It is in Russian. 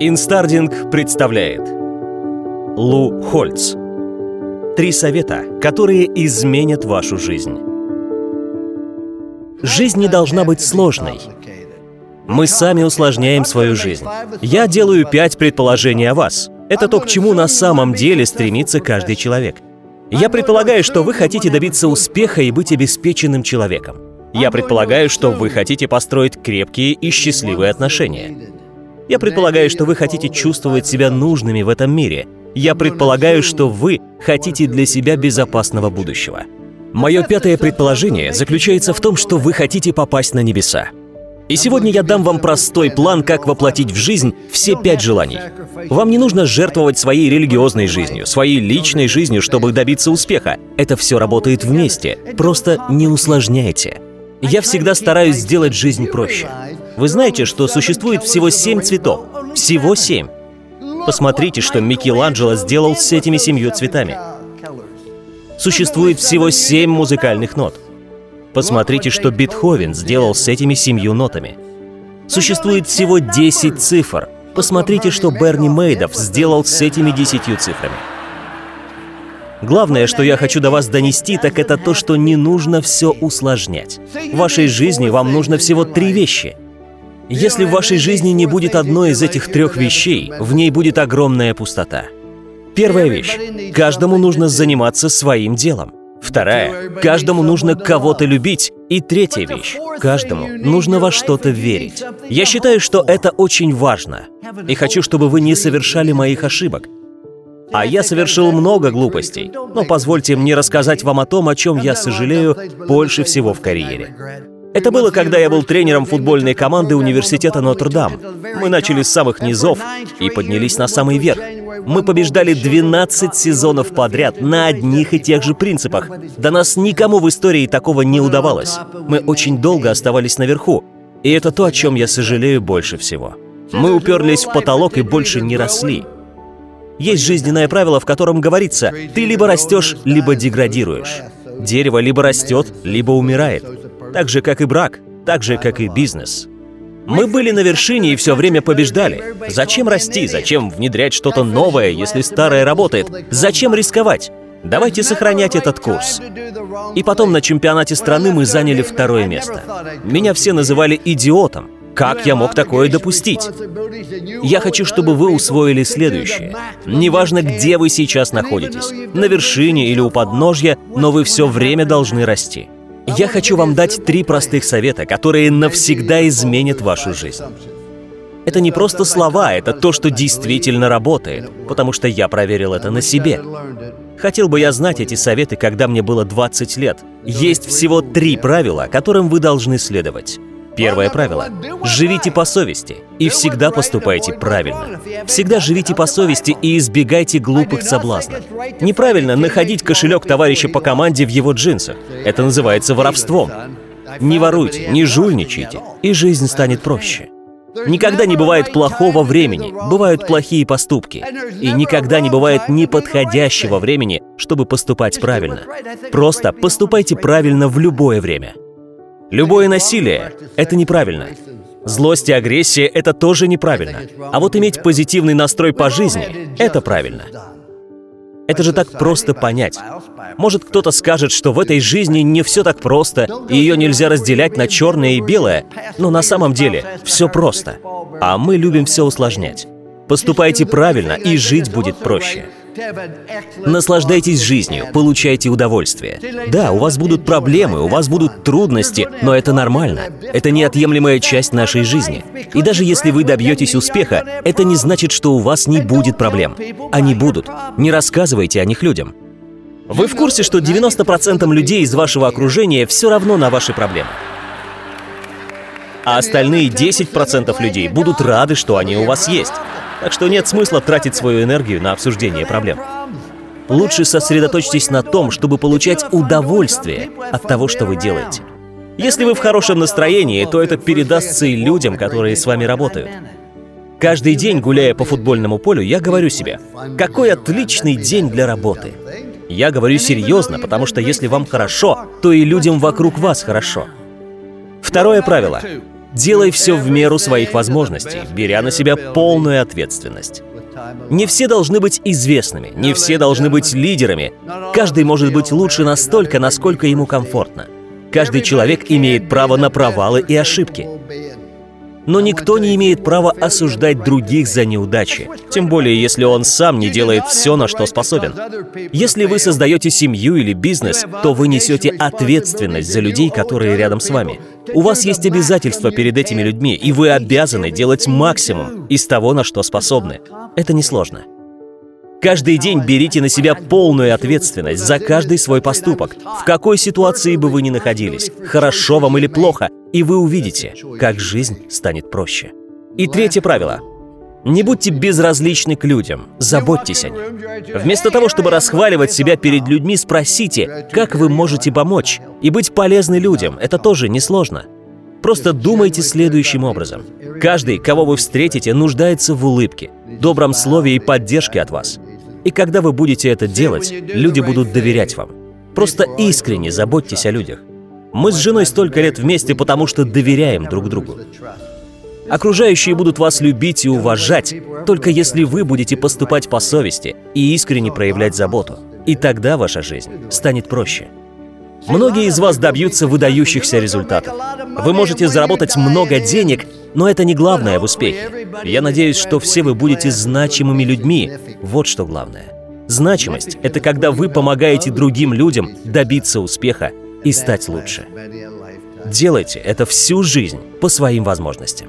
Инстардинг представляет Лу Хольц Три совета, которые изменят вашу жизнь. Жизнь не должна быть сложной. Мы сами усложняем свою жизнь. Я делаю пять предположений о вас. Это то, к чему на самом деле стремится каждый человек. Я предполагаю, что вы хотите добиться успеха и быть обеспеченным человеком. Я предполагаю, что вы хотите построить крепкие и счастливые отношения. Я предполагаю, что вы хотите чувствовать себя нужными в этом мире. Я предполагаю, что вы хотите для себя безопасного будущего. Мое пятое предположение заключается в том, что вы хотите попасть на небеса. И сегодня я дам вам простой план, как воплотить в жизнь все пять желаний. Вам не нужно жертвовать своей религиозной жизнью, своей личной жизнью, чтобы добиться успеха. Это все работает вместе. Просто не усложняйте. Я всегда стараюсь сделать жизнь проще. Вы знаете, что существует всего семь цветов? Всего семь. Посмотрите, что Микеланджело сделал с этими семью цветами. Существует всего семь музыкальных нот. Посмотрите, что Бетховен сделал с этими семью нотами. Существует всего 10 цифр. Посмотрите, что Берни Мейдов сделал с этими десятью цифрами. Главное, что я хочу до вас донести, так это то, что не нужно все усложнять. В вашей жизни вам нужно всего три вещи. Если в вашей жизни не будет одной из этих трех вещей, в ней будет огромная пустота. Первая вещь. Каждому нужно заниматься своим делом. Вторая. Каждому нужно кого-то любить. И третья вещь. Каждому нужно во что-то верить. Я считаю, что это очень важно. И хочу, чтобы вы не совершали моих ошибок. А я совершил много глупостей, но позвольте мне рассказать вам о том, о чем я сожалею больше всего в карьере. Это было, когда я был тренером футбольной команды университета Нотр-Дам. Мы начали с самых низов и поднялись на самый верх. Мы побеждали 12 сезонов подряд на одних и тех же принципах. До нас никому в истории такого не удавалось. Мы очень долго оставались наверху. И это то, о чем я сожалею больше всего. Мы уперлись в потолок и больше не росли. Есть жизненное правило, в котором говорится, ты либо растешь, либо деградируешь. Дерево либо растет, либо умирает. Так же, как и брак, так же, как и бизнес. Мы были на вершине и все время побеждали. Зачем расти? Зачем внедрять что-то новое, если старое работает? Зачем рисковать? Давайте сохранять этот курс. И потом на чемпионате страны мы заняли второе место. Меня все называли идиотом. Как я мог такое допустить? Я хочу, чтобы вы усвоили следующее. Неважно, где вы сейчас находитесь, на вершине или у подножья, но вы все время должны расти. Я хочу вам дать три простых совета, которые навсегда изменят вашу жизнь. Это не просто слова, это то, что действительно работает, потому что я проверил это на себе. Хотел бы я знать эти советы, когда мне было 20 лет. Есть всего три правила, которым вы должны следовать. Первое правило – живите по совести и всегда поступайте правильно. Всегда живите по совести и избегайте глупых соблазнов. Неправильно находить кошелек товарища по команде в его джинсах. Это называется воровством. Не воруйте, не жульничайте, и жизнь станет проще. Никогда не бывает плохого времени, бывают плохие поступки. И никогда не бывает неподходящего времени, чтобы поступать правильно. Просто поступайте правильно в любое время. Любое насилие — это неправильно. Злость и агрессия — это тоже неправильно. А вот иметь позитивный настрой по жизни — это правильно. Это же так просто понять. Может, кто-то скажет, что в этой жизни не все так просто, и ее нельзя разделять на черное и белое, но на самом деле все просто. А мы любим все усложнять. Поступайте правильно, и жить будет проще. Наслаждайтесь жизнью, получайте удовольствие. Да, у вас будут проблемы, у вас будут трудности, но это нормально. Это неотъемлемая часть нашей жизни. И даже если вы добьетесь успеха, это не значит, что у вас не будет проблем. Они будут. Не рассказывайте о них людям. Вы в курсе, что 90% людей из вашего окружения все равно на ваши проблемы? А остальные 10% людей будут рады, что они у вас есть. Так что нет смысла тратить свою энергию на обсуждение проблем. Лучше сосредоточьтесь на том, чтобы получать удовольствие от того, что вы делаете. Если вы в хорошем настроении, то это передастся и людям, которые с вами работают. Каждый день, гуляя по футбольному полю, я говорю себе, какой отличный день для работы. Я говорю серьезно, потому что если вам хорошо, то и людям вокруг вас хорошо. Второе правило. Делай все в меру своих возможностей, беря на себя полную ответственность. Не все должны быть известными, не все должны быть лидерами. Каждый может быть лучше настолько, насколько ему комфортно. Каждый человек имеет право на провалы и ошибки. Но никто не имеет права осуждать других за неудачи, тем более если он сам не делает все, на что способен. Если вы создаете семью или бизнес, то вы несете ответственность за людей, которые рядом с вами. У вас есть обязательства перед этими людьми, и вы обязаны делать максимум из того, на что способны. Это несложно. Каждый день берите на себя полную ответственность за каждый свой поступок, в какой ситуации бы вы ни находились, хорошо вам или плохо, и вы увидите, как жизнь станет проще. И третье правило. Не будьте безразличны к людям, заботьтесь о них. Вместо того, чтобы расхваливать себя перед людьми, спросите, как вы можете помочь. И быть полезны людям – это тоже несложно. Просто думайте следующим образом. Каждый, кого вы встретите, нуждается в улыбке, добром слове и поддержке от вас. И когда вы будете это делать, люди будут доверять вам. Просто искренне заботьтесь о людях. Мы с женой столько лет вместе, потому что доверяем друг другу. Окружающие будут вас любить и уважать, только если вы будете поступать по совести и искренне проявлять заботу. И тогда ваша жизнь станет проще. Многие из вас добьются выдающихся результатов. Вы можете заработать много денег, но это не главное в успехе. Я надеюсь, что все вы будете значимыми людьми. Вот что главное. Значимость — это когда вы помогаете другим людям добиться успеха и стать лучше. Делайте это всю жизнь по своим возможностям.